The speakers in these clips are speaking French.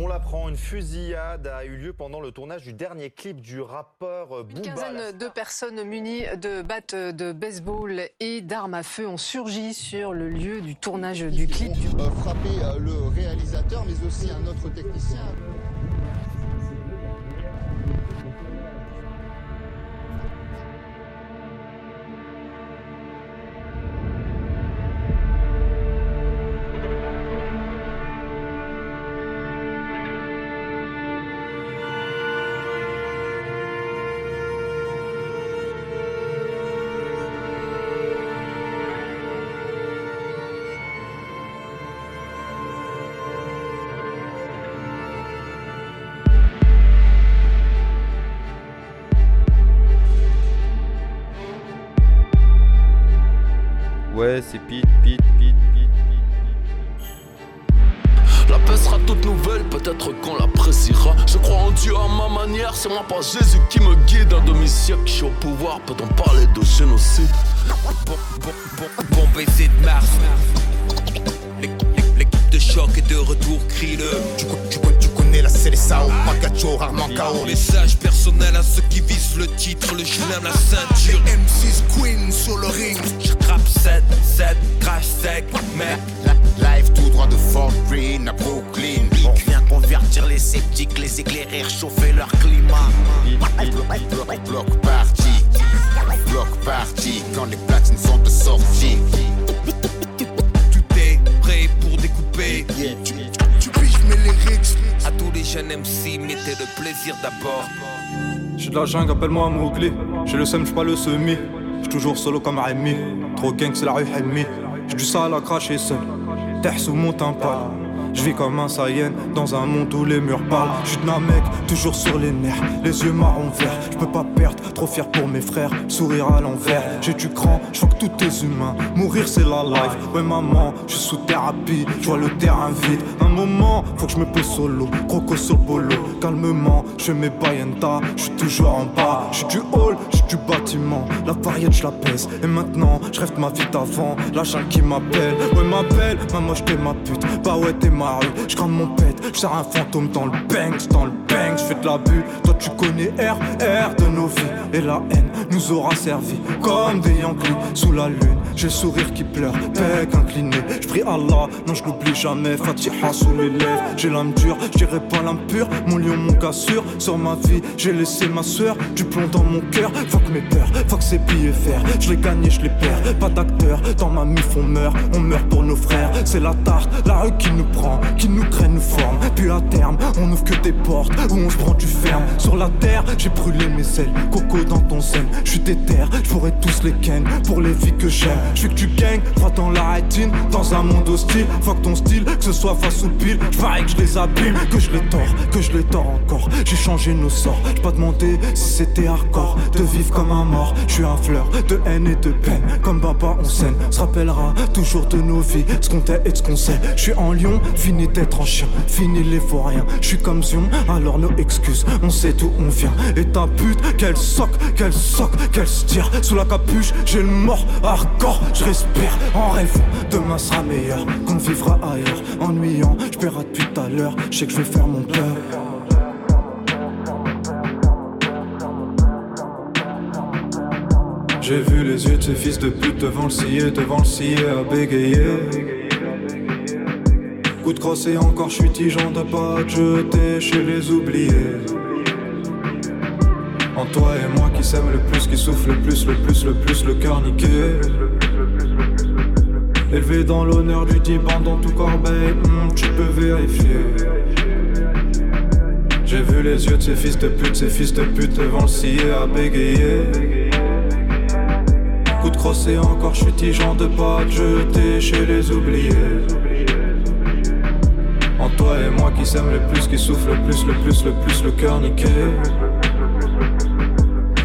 On l'apprend, une fusillade a eu lieu pendant le tournage du dernier clip du rappeur Booba. Une quinzaine de personnes munies de battes de baseball et d'armes à feu ont surgi sur le lieu du tournage du clip. Euh, frapper euh, le réalisateur, mais aussi un autre technicien. C'est Pete, Pete, Pete, Pete, Pete. La paix sera toute nouvelle, peut-être qu'on l'appréciera. Je crois en Dieu à ma manière, c'est moi pas Jésus qui me guide. Un demi-siècle, je suis au pouvoir, peut-on parler de génocide Bon, bon, bon, bon baiser de Mars. De choc est de retour, crie-le. Tu, tu, tu connais la Célessao, Pakacho, rarement KO. Message personnel à ceux qui visent le titre, le chelem, la ceinture. M6 Queen sur le ring. Je trappe 7, 7, crash sec, mec. Live tout droit de Fort Green à Brooklyn. On vient convertir les sceptiques, les éclairer, réchauffer leur climat. Bloc, bloc party, bloc party, quand les platines sont de sortie. Tu, piges mes lyrics. À tous les jeunes MC, mettez le plaisir d'abord. J'suis de la jungle, appelle-moi Mowgli. J'ai le seum, j'suis pas le semi. J'suis toujours solo comme Rémi. Trop gang, c'est la rue Helmi. J'suis du sale à cracher seul. Terre sous mon tympan. Je vis comme un Saiyan dans un monde où les murs parlent. Je suis mec, toujours sur les nerfs, les yeux marron verts. Je peux pas perdre, trop fier pour mes frères. Sourire à l'envers, j'ai du cran, je que tout est humain. Mourir c'est la life, ouais maman, je suis sous thérapie. Je vois le terrain vide. Un moment, faut que je me pose solo. Croco sur le polo, calmement, je mes bayenta. Je suis toujours en bas, je du hall, je du bâtiment. La variété, je la pèse. Et maintenant, je rêve ma vie d'avant. La qui m'appelle, ouais m'appelle, maman, je ma pute. Bah ouais, t'es ma je crame mon pète, je un fantôme dans le bang, dans le bang, je fais de la bulle, toi tu connais R, R de nos vies, et la haine nous aura servi comme des Yankees sous la lune, j'ai sourire qui pleure, bec incliné, je prie Allah, non je l'oublie jamais, Fatiha sous les lèvres, j'ai l'âme dure, je dirais pas l'âme pure, mon lion, mon cassure, sur ma vie, j'ai laissé ma soeur, du plomb dans mon cœur, fuck mes peurs, fuck ces billets verts, je les gagne, je les perds, pas d'acteur, dans ma mif on meurt, on meurt pour nos frères, c'est la tarte, la rue qui nous prend, qui nous traîne, nous forme. Puis à terme, on ouvre que des portes où on se prend du ferme. Sur la terre, j'ai brûlé mes ailes, coco dans ton sel. Je suis déter, je pourrais tous les ken. Pour les vies que j'aime. Je que tu gagnes, droit dans la rétine, dans un monde hostile. Fuck ton style, que ce soit face ou pile. Je parie que je les abîme, que je les tords, que je les tords encore. J'ai changé nos sorts, j'ai pas demandé si c'était hardcore. De vivre comme un mort, je suis un fleur de haine et de peine. Comme papa, on scène, se rappellera toujours de nos vies, ce qu'on est et ce qu'on sait. Je suis en lion, fini d'être en chien, fini les vauriens. Je suis comme Zion, alors nos excuses, on sait d'où on vient. Et ta pute, qu'elle soque, qu'elle soque, qu'elle se tire. Sous la capuche, j'ai le mort hardcore, je respire en rêvant. Demain sera meilleur, qu'on vivra ailleurs. Ennuyant, je paierai depuis tout à l'heure, je sais que je vais faire mon cœur. J'ai vu les yeux de ces fils de pute devant le scier, devant le scier à bégayer. Coup de crosse et encore, je suis tigeant de pas te jeter chez les oubliés. En toi et moi qui s'aime le plus, qui souffle le plus, le plus, le plus, le cœur niqué. Élevé dans l'honneur du divan dans tout corbeil, hmm, tu peux vérifier. J'ai vu les yeux de ces fils de pute, ces fils de pute devant le scier à bégayer. Coup de crosse et encore, je suis de pas jeter chez les oubliés. En toi et moi qui s'aime le plus, qui souffle le plus, le plus, le plus, le cœur niqué.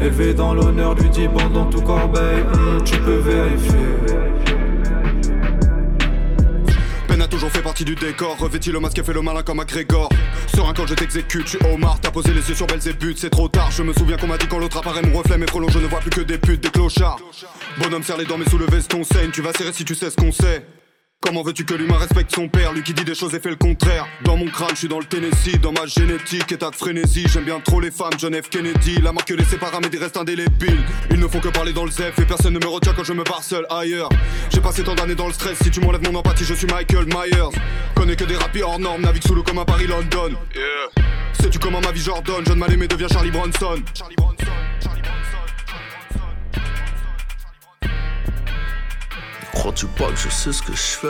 Élevé dans l'honneur du divan dans tout corbeil, hmm, tu peux vérifier. Toujours fait partie du décor. Revêtis le masque et fait le malin comme un Grégor. Serein quand je t'exécute, je suis Omar. T'as posé les yeux sur Belzébuth, c'est trop tard. Je me souviens qu'on m'a dit quand l'autre apparaît mon reflet. Mais frelons, je ne vois plus que des putes, des clochards. Bonhomme, serre les dents, mais sous le veston saigne. Tu vas serrer si tu sais ce qu'on sait. Comment veux-tu que l'humain respecte son père, lui qui dit des choses et fait le contraire? Dans mon crâne, je suis dans le Tennessee, dans ma génétique, état de frénésie. J'aime bien trop les femmes, John F. Kennedy, la marque laissée par des restes indélébiles. Ils ne font que parler dans le zef et personne ne me retient quand je me barre seul ailleurs. J'ai passé tant d'années dans le stress, si tu m'enlèves mon empathie, je suis Michael Myers. Connais que des rapiers hors normes, navigue sous l'eau comme un Paris-London. Yeah. Sais-tu comment ma vie Jordan John mal aimé devient Charlie Bronson. Charlie Bronson. Crois-tu pas que je sais ce que je fais?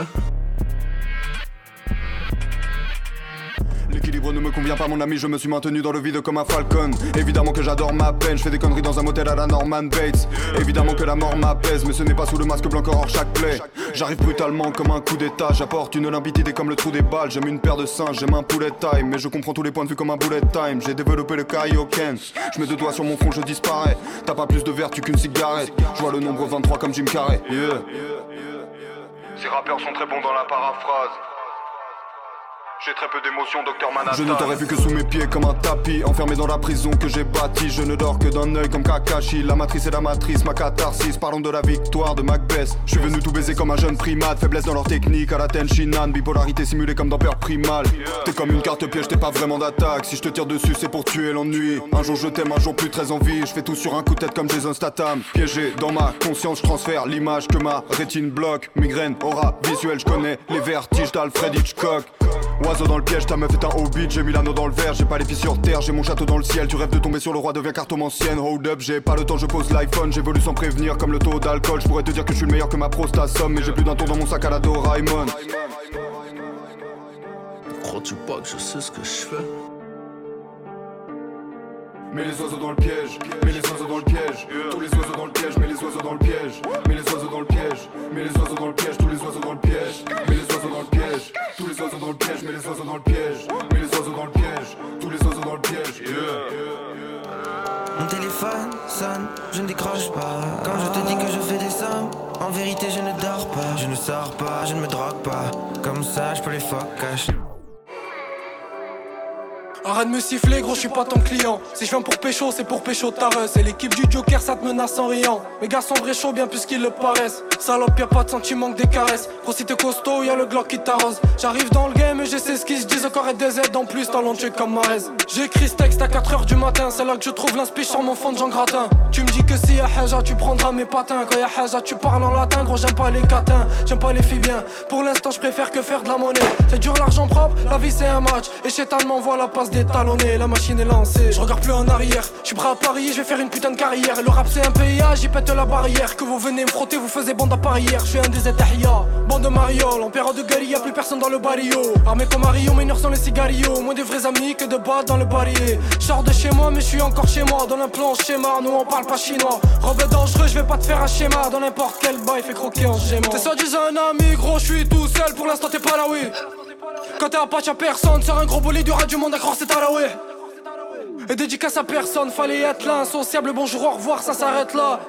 L'équilibre ne me convient pas mon ami, je me suis maintenu dans le vide comme un falcon. Évidemment que j'adore ma peine, je fais des conneries dans un motel à la Norman Bates. Évidemment que la mort m'apaise, mais ce n'est pas sous le masque blanc hors chaque plaie J'arrive brutalement comme un coup d'état, j'apporte une limpidité comme le trou des balles. J'aime une paire de seins, j'aime un poulet time Mais je comprends tous les points de vue comme un bullet time. J'ai développé le kaioken, je mets deux doigts sur mon front, je disparais. T'as pas plus de vertu qu'une cigarette, je vois le nombre 23 comme Jim Carrey Ces rappeurs sont très bons dans la paraphrase j'ai très peu d'émotions, docteur Manhattan. Je ne t'aurais vu que sous mes pieds comme un tapis, enfermé dans la prison que j'ai bâtie. Je ne dors que d'un œil comme Kakashi. La matrice et la matrice, ma catharsis. Parlons de la victoire de Macbeth. Je suis venu tout baiser comme un jeune primate. Faiblesse dans leur technique, à la Tenshinhan. Bipolarité simulée comme dans Peur Primal. T'es comme une carte piège, t'es pas vraiment d'attaque. Si je te tire dessus, c'est pour tuer l'ennui. Un jour je t'aime, un jour plus très envie. Je fais tout sur un coup de tête comme Jason Statham. Piégé dans ma conscience, je transfère l'image que ma rétine bloque. Migraine, aura visuelle, je connais les vertiges d'Alfred Hitchcock. Oiseau dans le piège, ta meuf est un hobbit, j'ai mis l'anneau dans le verre, j'ai pas les pieds sur terre, j'ai mon château dans le ciel, tu rêves de tomber sur le roi, deviens cartomancienne, hold up, j'ai pas le temps, je pose l'iPhone, j'évolue sans prévenir comme le taux d'alcool, je pourrais te dire que je suis le meilleur que ma prosta somme, mais j'ai plus d'un tour dans mon sac à la Doraemon. Crois-tu pas que je sais ce que je fais? Mets les oiseaux dans le piège, mets les oiseaux dans le piège, tous les oiseaux dans le piège, mets les oiseaux dans le piège, mets les oiseaux dans le piège, mets les oiseaux dans le piège, tous les oiseaux dans le piège, mets les oiseaux dans le piège, tous les oiseaux dans le piège, mets les oiseaux dans le piège, mets les oiseaux dans le piège, tous les oiseaux dans le piège. Mon téléphone sonne, je ne décroche pas. Quand je te dis que je fais des sommes, en vérité je ne dors pas. Je ne sors pas, je ne me drogue pas. Comme ça, je peux les fuck. Arrête de me siffler, gros, je suis pas ton client. Si je viens pour pécho, c'est pour pécho ta C'est l'équipe du Joker, ça te menace en riant. Mes gars sont vrais chauds, bien plus qu'ils le paraissent. Salope, y'a pas de sentiment que des caresses. Gros, si t'es costaud, y'a le Glock qui t'arrose. J'arrive dans le game et je sais ce qu'ils se disent. Encore et des aides en plus, talentueux comme Marez. J'écris ce texte à 4h du matin, c'est là que je trouve l'inspiration mon fond de Jean Gratin. Tu me dis que si y'a Haja, tu prendras mes patins. Quand y'a Haja, tu parles en latin, gros, j'aime pas les catins. J'aime pas les filles bien. Pour l'instant, je préfère que faire de la monnaie. C'est dur l'argent propre, la vie c'est un match. Et Chétan m'envoie la passe détalonnée. La machine est lancée, je regarde plus en arrière. Je suis prêt à parier, je vais faire une putain de carrière. Le rap c'est un PIA, j'y pète la barrière. Que vous venez me frotter, vous faisiez bande à parier. Je suis un des étahia, bande de mariole. En période de guerre, y'a plus personne dans le barrio. Armé comme Mario, mineurs sont les cigarios. Moins de vrais amis que de balles dans le barillet. Sors de chez moi, mais je suis encore chez moi. Dans un plan schéma, nous on parle pas chinois. Robe dangereux, je vais pas te faire un schéma. Dans n'importe quel bail, fait croquer en gémant. T'es soi-disant un ami, gros, je suis tout seul. Pour l'instant, t'es pas là, oui. Quand t'es à patch, y'a personne. Sors un gros bolide du ras du monde à croire, c'est à la. Et dédicace à personne, fallait être là, insociable, bonjour, au revoir, ça s'arrête là.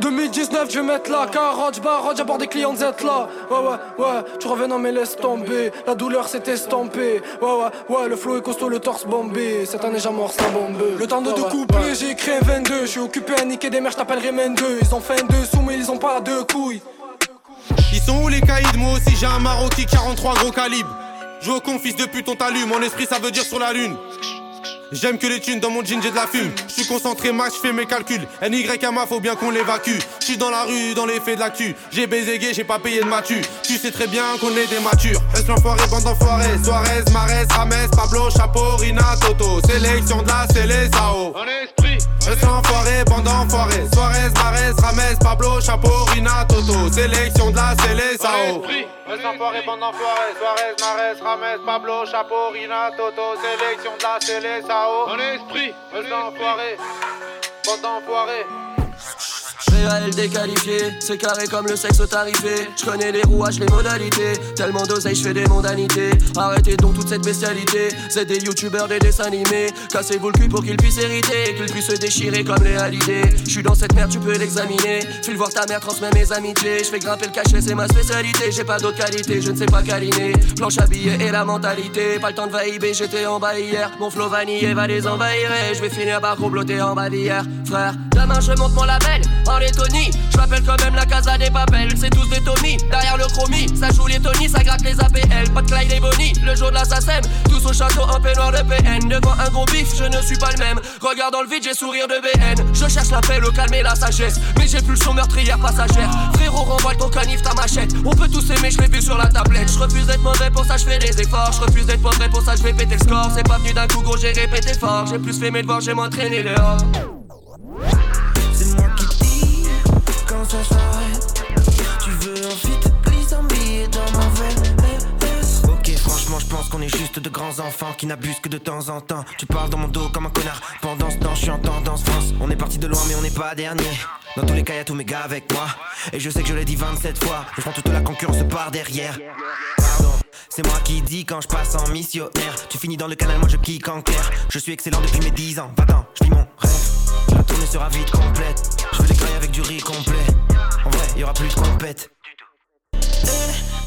2019, je vais mettre là, carotte, barotte, j'aborde des clients Z là. Ouais, ouais, ouais, tu reviens, non, mais laisse tomber. La douleur s'est estampée. Ouais, ouais, ouais, le flow est costaud, le torse bombé. Cette année, j'amorce la bombe. Le temps de deux couplets, j'ai écrit un 22. Je suis occupé à niquer des mères, j't'appellerai men 2. Ils ont fait un dessous, mais ils ont pas deux couilles. Ils sont où les caïds? Moi aussi, j'ai un Maroki 43 gros calibre. Je au con, fils de pute, on t'allume. Mon esprit, ça veut dire sur la lune. J'aime que les thunes dans mon jean, j'ai de la fume. Je suis concentré, max, je fais mes calculs. NYMA, faut bien qu'on l'évacue. Je suis dans la rue, dans l'effet de l'actu. J'ai baisé gay, j'ai pas payé de matu. Tu sais très bien qu'on est des matures. Reste l'enfoiré, bande d'enfoirés? Suarez, Marès, Rames, Pablo, Chapeau, Rina, Toto. Sélection de la. En esprit. Reste l'enfoiré, bande d'enfoirés. Suarez, Marès, Rames, Pablo, Chapeau, Rina, Toto. Sélection de la Célésao. Reste l'enfoiré, bande d'enfoirés. Suarez, Marès, Rames, Pablo, Chapeau, Rina, Toto. Sélection de la Célésao. En esprit, reste l'enfoiré. Bande d'enfoirés. C'est carré comme le sexe tarifé. Je connais les rouages, les modalités. Tellement d'oseille, je fais des mondanités. Arrêtez donc toute cette bestialité. C'est des youtubeurs, des dessins animés. Cassez-vous le cul pour qu'ils puissent hériter. Qu'ils puissent se déchirer comme les halidés. Je suis dans cette merde, tu peux l'examiner. File voir ta mère, transmets mes amitiés. Je fais grimper le cachet, c'est ma spécialité. J'ai pas d'autre qualité, je ne sais pas câliner. Planche habillée et la mentalité. Pas le temps de vaïber, j'étais en bas hier. Mon flow vanillé va les envahir. Et je vais finir par comploter en bas d'hier. Frère, demain je monte mon label. Tony. Je m'appelle quand même la casa des papels. C'est tous des Tommy. Derrière le chromie, ça joue les Tony, ça gratte les APL. Pas de Clyde et Bonnie. Le jour de la SACEM, tous au château en peignoir de PN. Devant un gros bif, je ne suis pas le même. Regarde dans le vide, j'ai sourire de BN. Je cherche la paix, le calme et la sagesse. Mais j'ai plus son meurtrière passagère. Frérot, renvoie ton canif, ta machette. On peut tous aimer, je l'ai vu sur la tablette. Je refuse d'être mauvais, pour ça je fais des efforts. Je refuse d'être mauvais, pour ça je vais péter le score. C'est pas venu d'un coup, gros, j'ai répété fort. J'ai plus fait mes devoirs, j'ai m'entraîné dehors. Ça s'arrête. Tu veux un fit, glisse un dans ma veine. Ok, franchement, je pense qu'on est juste de grands enfants qui n'abusent que de temps en temps. Tu parles dans mon dos comme un connard. Pendant ce temps, je suis en tendance France. On est parti de loin, mais on n'est pas dernier. Dans tous les cas, y'a tous mes gars avec moi. Et je sais que je l'ai dit 27 fois. Je prends toute la concurrence par derrière. Pardon. C'est moi qui dis quand je passe en missionnaire. Tu finis dans le canal, moi je kick en clair. Je suis excellent depuis mes 10 ans. Va-t'en, je vis mon rêve. La tournée sera vite complète. Je veux des grailles avec du riz complet. En vrai, y aura plus de compète.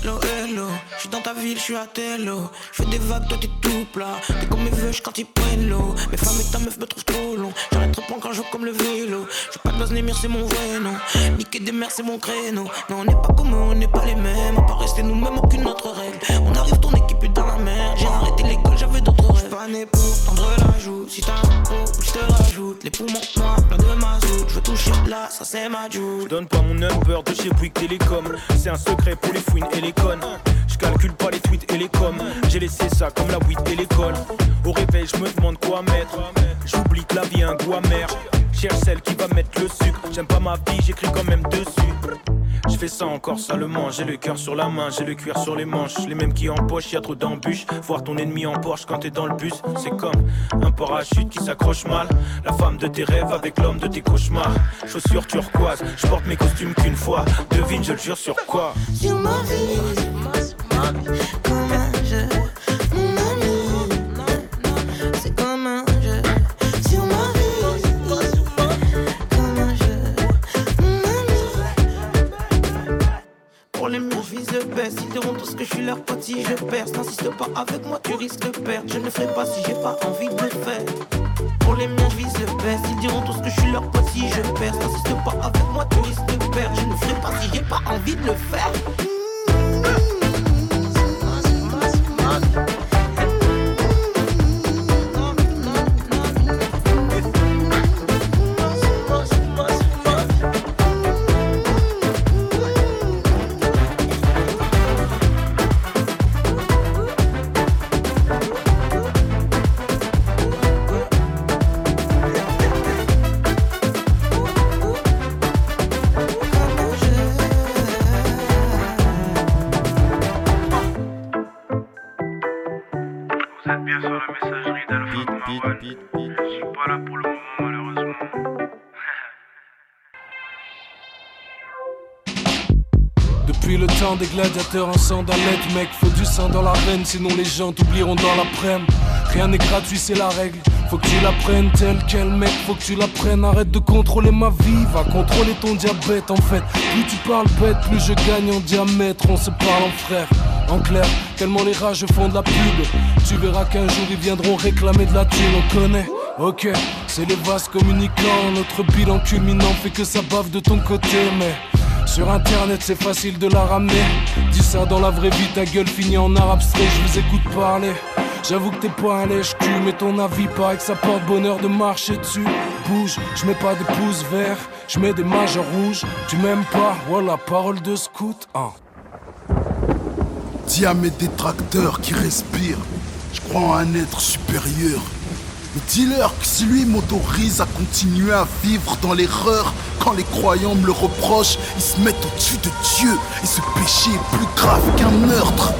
Hello, hello, je suis dans ta ville, je suis à Tello. Je fais des vagues, toi t'es tout plat. T'es comme mes veuches quand ils prennent l'eau. Mes femmes et ta meuf me trouvent trop long. J'arrête trop quand je joue comme le vélo. Je pas de base Némir, c'est mon vrai nom. Niquer des mers, c'est mon créneau. Non, on n'est pas comme eux, on n'est pas les mêmes. On peut rester nous-mêmes, aucune autre règle. On arrive, ton équipe dans la mer. J'ai arrêté l'école, j'avais d'autres rêves. Pour tendre la joue. Si t'as un pot, je te rajoute. Les poumons noirs, plein de mazout. Je veux toucher là, ça c'est ma joue. Je donne pas mon number de chez Bouygues Télécom. C'est un secret pour les fouines et les connes. Je calcule pas les tweets et les coms. J'ai laissé ça comme la weed et l'école. Au réveil, je me demande quoi mettre. J'oublie que la vie a un goût amer. Cherche celle qui va mettre le sucre. J'aime pas ma vie, j'écris quand même dessus. Je fais ça encore salement, j'ai le cœur sur la main, j'ai le cuir sur les manches, les mêmes qui empochent, y a trop d'embûches. Voir ton ennemi en Porsche quand t'es dans le bus, c'est comme un parachute qui s'accroche mal. La femme de tes rêves avec l'homme de tes cauchemars. Chaussures turquoises, je porte mes costumes qu'une fois. Devine, je le jure sur quoi? Sur ma vie, Ils diront tous que je suis leur pote je perce. N'insiste pas avec moi, tu risques de perdre. Je ne ferai pas si j'ai pas envie de le faire. Pour les miens, je vise le best. Ils diront tous que je suis leur pote je perce. N'insiste pas avec moi, tu risques de perdre. Je ne ferai pas si j'ai pas envie de le faire. Des gladiateurs en sandalettes, mec, faut du sang dans la veine, sinon les gens t'oublieront dans l'après-midi. Rien n'est gratuit, c'est la règle. Faut que tu l'apprennes tel quel mec, faut que tu l'apprennes. Arrête de contrôler ma vie, va contrôler ton diabète en fait. Plus tu parles bête, plus je gagne en diamètre. On se parle en frère. En clair, tellement les rages font de la pub. Tu verras qu'un jour ils viendront réclamer de la thune, on connaît. Ok, c'est les vases communicants. Notre bilan culminant fait que ça bave de ton côté, mais. Sur internet c'est facile de la ramener. Dis ça dans la vraie vie, ta gueule finit en arabe abstrait, je vous écoute parler. J'avoue que t'es pas un lèche-cul, mais ton avis paraît que ça porte bonheur de marcher dessus. Bouge, je mets pas de pouces verts, je mets des majeurs rouges Tu m'aimes pas, voilà, parole de scout hein. Dis à mes détracteurs qui respirent, je crois en un être supérieur. Dis-leur que si lui m'autorise à continuer à vivre dans l'erreur, quand les croyants me le reprochent, ils se mettent au-dessus de Dieu. Et ce péché est plus grave qu'un meurtre.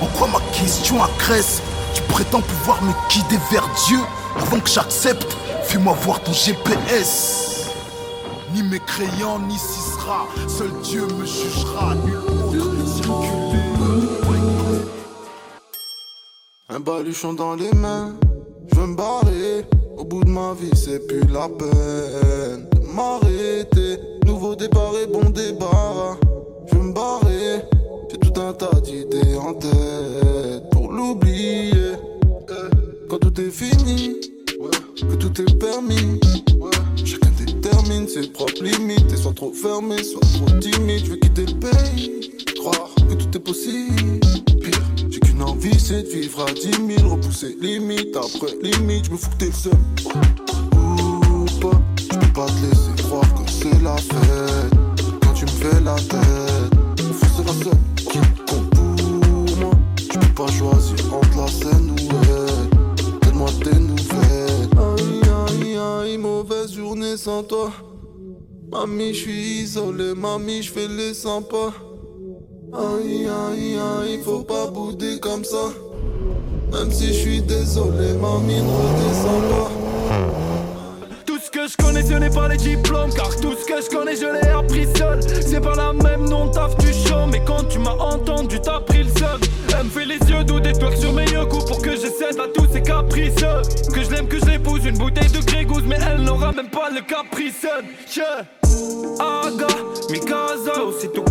En quoi ma question agresse? Tu prétends pouvoir me guider vers Dieu Avant que j'accepte, fais-moi voir ton GPS. Ni mes crayons, ni Sisra, seul Dieu me jugera, nul autre. Un baluchon dans les mains, veux me barrer. Au bout de ma vie, c'est plus la peine de m'arrêter. Nouveau départ et bon débarras. Je veux me barrer. J'ai tout un tas d'idées en tête pour l'oublier. Eh, Quand tout est fini, que tout est permis, chacun détermine ses propres limites. Et soit trop fermé, soit trop timide. Je veux quitter le pays, croire que tout est possible. Envie, c'est de vivre à 10 000. Repousser limite après limite. Je me fous que t'es le seul. Ou pas, je peux pas te laisser croire que c'est la fête. Quand tu me fais la tête, c'est la seule qui compte pour moi. Je peux pas choisir entre la scène ou elle. Donne-moi tes nouvelles. Aïe, aïe, aïe, mauvaise journée sans toi. Mamie, je suis isolé, mamie, je fais les sympas. Aïe, aïe, aïe, faut pas bouder comme ça. Même si je suis désolé, mamie, ne redescends pas. Tout ce que je connais ce n'est pas les diplômes Car tout ce que je connais je l'ai appris seul C'est pas la même non taf du show Mais quand tu m'as entendu t'as pris le seul Elle me fait les yeux doux des twerks sur mes yeux coups Pour que je cède à tous ces caprices Que je l'aime que je l'épouse une bouteille de Grégouze Mais elle n'aura même pas le caprice yeah. Aga, Mikasa, aussitôt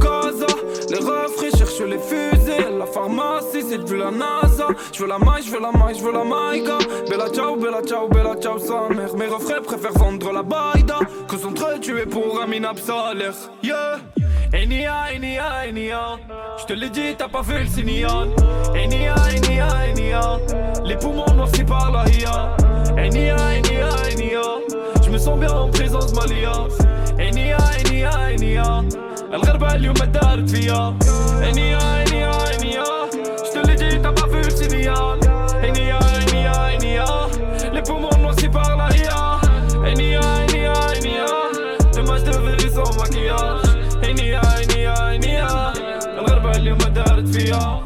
la NASA Je veux la maille, je veux la maille, je veux la maïga Bella ciao, bella ciao, bella ciao sa mère Mes refrains préfèrent vendre la baïda Que s'entretuer pour un minable salaire Yeah Enia, Enia, Enia Je te l'ai dit, t'as pas vu le signal Enia, Enia, Enia Les poumons noircis par la IA Enia, Enia, Enia Je me sens bien en présence d'Malia Enia, Enia, Enia الغربة اليوم دارت فيا انيا انيا انيا Je te l'ai dit, t'as pas vu le signal Enia, Enia, Enia Les poumons noircis par la IA Enia, Enia, Enia Demain je te verrai sans maquillage Enia, Enia, Enia الغربة اليوم دارت فيا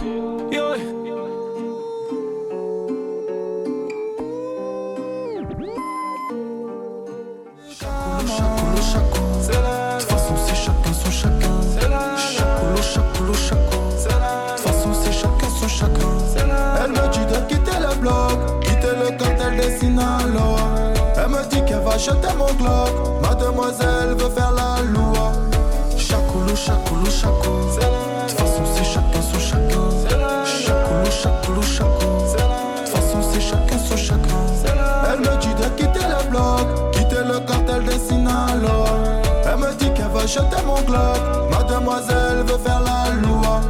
jeter mon Glock, mademoiselle veut faire la loi. Chacolo, chacolo, chaco. De toute façon, c'est chacun son chacun. Chacolo, chacolo, chaco. De toute façon, c'est chacun son chacun. Elle me dit de quitter le bloc, quitter le cartel des Sinaloa. Elle me dit qu'elle va jeter mon Glock, mademoiselle veut faire la loi.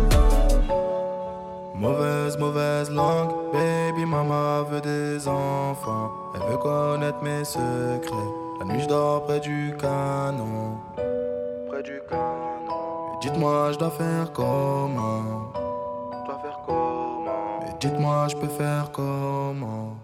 Mauvaise, mauvaise langue, baby mama veut des enfants. Elle veut connaître mes secrets. La nuit je dors près du canon. Près du canon. Dites-moi, je dois faire comment? Je dois faire comment? Dites-moi, je peux faire comment?